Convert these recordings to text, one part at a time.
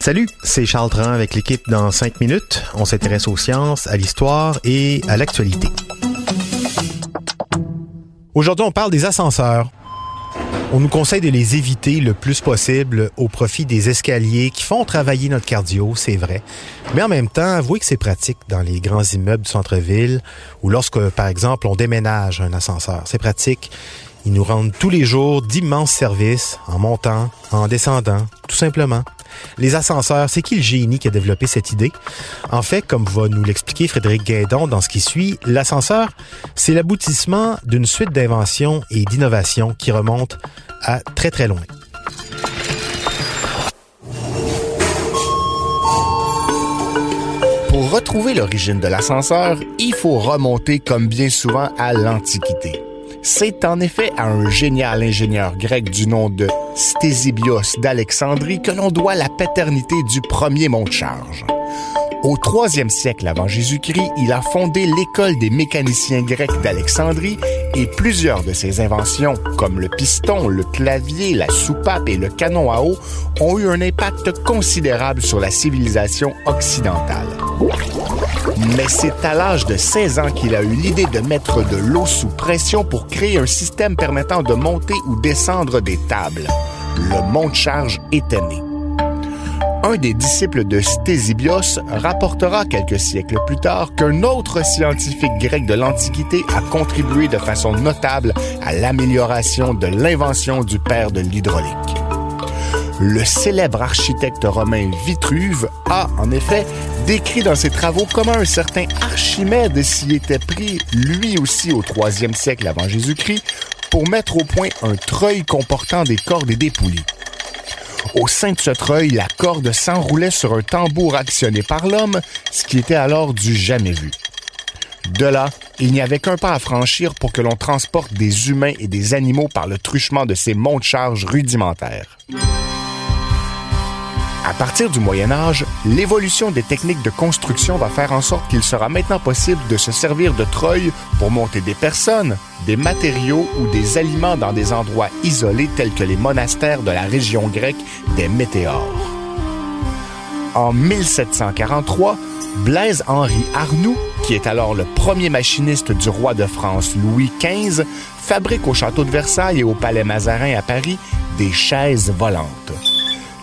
Salut, c'est Charles Tran avec l'équipe dans 5 minutes. On s'intéresse aux sciences, à l'histoire et à l'actualité. Aujourd'hui, on parle des ascenseurs. On nous conseille de les éviter le plus possible au profit des escaliers qui font travailler notre cardio, c'est vrai. Mais en même temps, avouez que c'est pratique dans les grands immeubles du centre-ville ou lorsque, par exemple, on déménage un ascenseur. C'est pratique. Ils nous rendent tous les jours d'immenses services en montant, en descendant, tout simplement. Les ascenseurs, c'est qui le génie qui a développé cette idée? En fait, comme va nous l'expliquer Frédéric Guédon dans ce qui suit, l'ascenseur, c'est l'aboutissement d'une suite d'inventions et d'innovations qui remontent à très très loin. Pour retrouver l'origine de l'ascenseur, il faut remonter comme bien souvent à l'Antiquité. C'est en effet à un génial ingénieur grec du nom de Stésibios d'Alexandrie que l'on doit la paternité du premier monte charge. Au troisième siècle avant Jésus-Christ, il a fondé l'école des mécaniciens grecs d'Alexandrie et plusieurs de ses inventions, comme le piston, le clavier, la soupape et le canon à eau, ont eu un impact considérable sur la civilisation occidentale. Mais c'est à l'âge de 16 ans qu'il a eu l'idée de mettre de l'eau sous pression pour créer un système permettant de monter ou descendre des tables. Le monte-charge était né un des disciples de Stésibios rapportera quelques siècles plus tard qu'un autre scientifique grec de l'Antiquité a contribué de façon notable à l'amélioration de l'invention du père de l'hydraulique. Le célèbre architecte romain Vitruve a, en effet, décrit dans ses travaux comment un certain Archimède s'y était pris, lui aussi au troisième siècle avant Jésus-Christ, pour mettre au point un treuil comportant des cordes et des poulies. Au sein de ce treuil, la corde s'enroulait sur un tambour actionné par l'homme, ce qui était alors du jamais vu. De là, il n'y avait qu'un pas à franchir pour que l'on transporte des humains et des animaux par le truchement de ces montes-charges rudimentaires. À partir du Moyen Âge, l'évolution des techniques de construction va faire en sorte qu'il sera maintenant possible de se servir de treuil pour monter des personnes, des matériaux ou des aliments dans des endroits isolés tels que les monastères de la région grecque des Météores. En 1743, Blaise-Henri Arnoux, qui est alors le premier machiniste du roi de France Louis XV, fabrique au château de Versailles et au palais Mazarin à Paris des chaises volantes.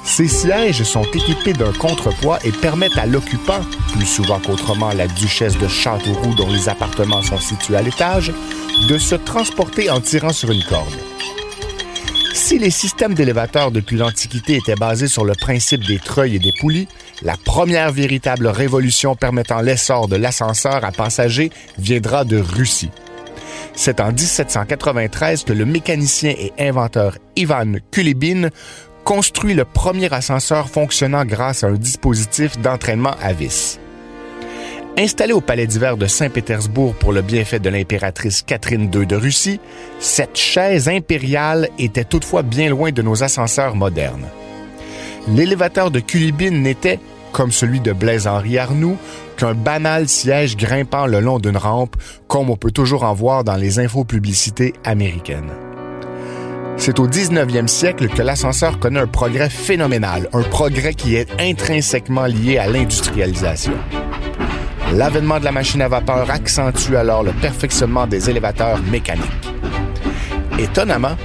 Ces sièges sont équipés d'un contrepoids et permettent à l'occupant, plus souvent qu'autrement la duchesse de Châteauroux dont les appartements sont situés à l'étage, de se transporter en tirant sur une corde. Si les systèmes d'élévateurs depuis l'Antiquité étaient basés sur le principe des treuils et des poulies, la première véritable révolution permettant l'essor de l'ascenseur à passagers viendra de Russie. C'est en 1793 que le mécanicien et inventeur Ivan Kulibin construit le premier ascenseur fonctionnant grâce à un dispositif d'entraînement à vis. Installé au palais d'hiver de Saint-Pétersbourg pour le bienfait de l'impératrice Catherine II de Russie, cette chaise impériale était toutefois bien loin de nos ascenseurs modernes. L'élévateur de Kulibine n'était, comme celui de Blaise-Henri Arnoux, qu'un banal siège grimpant le long d'une rampe, comme on peut toujours en voir dans les infopublicités américaines. C'est au 19e siècle que l'ascenseur connaît un progrès phénoménal, un progrès qui est intrinsèquement lié à l'industrialisation. L'avènement de la machine à vapeur accentue alors le perfectionnement des élévateurs mécaniques. Étonnamment,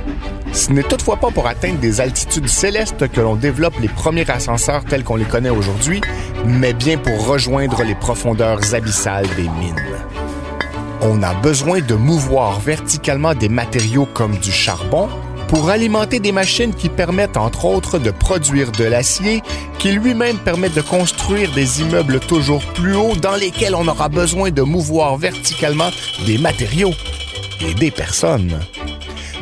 ce n'est toutefois pas pour atteindre des altitudes célestes que l'on développe les premiers ascenseurs tels qu'on les connaît aujourd'hui, mais bien pour rejoindre les profondeurs abyssales des mines. On a besoin de mouvoir verticalement des matériaux comme du charbon, pour alimenter des machines qui permettent entre autres de produire de l'acier, qui lui-même permet de construire des immeubles toujours plus hauts dans lesquels on aura besoin de mouvoir verticalement des matériaux et des personnes.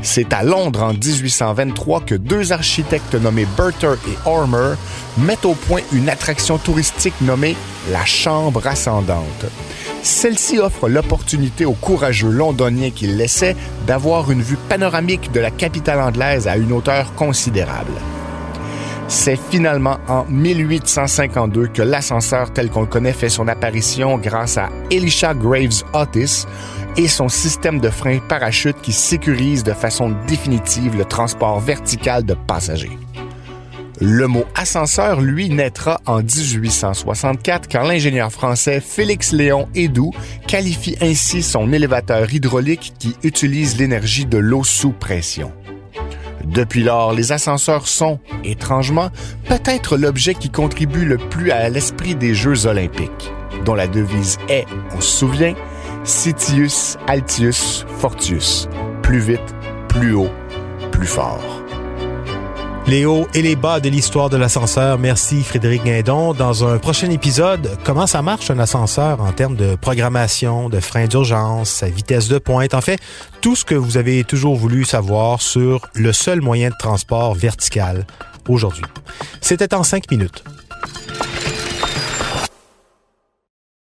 C'est à Londres en 1823 que deux architectes nommés Burter et Ormer mettent au point une attraction touristique nommée la Chambre ascendante. Celle-ci offre l'opportunité aux courageux londoniens qui laissaient d'avoir une vue panoramique de la capitale anglaise à une hauteur considérable. C'est finalement en 1852 que l'ascenseur tel qu'on le connaît fait son apparition grâce à Elisha Graves Otis et son système de frein parachute qui sécurise de façon définitive le transport vertical de passagers. Le mot ascenseur, lui, naîtra en 1864 quand l'ingénieur français Félix Léon Hédoux qualifie ainsi son élévateur hydraulique qui utilise l'énergie de l'eau sous pression. Depuis lors, les ascenseurs sont, étrangement, peut-être l'objet qui contribue le plus à l'esprit des Jeux olympiques, dont la devise est, on se souvient, Citius Altius Fortius, plus vite, plus haut, plus fort. Les hauts et les bas de l'histoire de l'ascenseur. Merci Frédéric Guindon. Dans un prochain épisode, comment ça marche un ascenseur en termes de programmation, de frein d'urgence, sa vitesse de pointe, en fait, tout ce que vous avez toujours voulu savoir sur le seul moyen de transport vertical aujourd'hui. C'était en cinq minutes.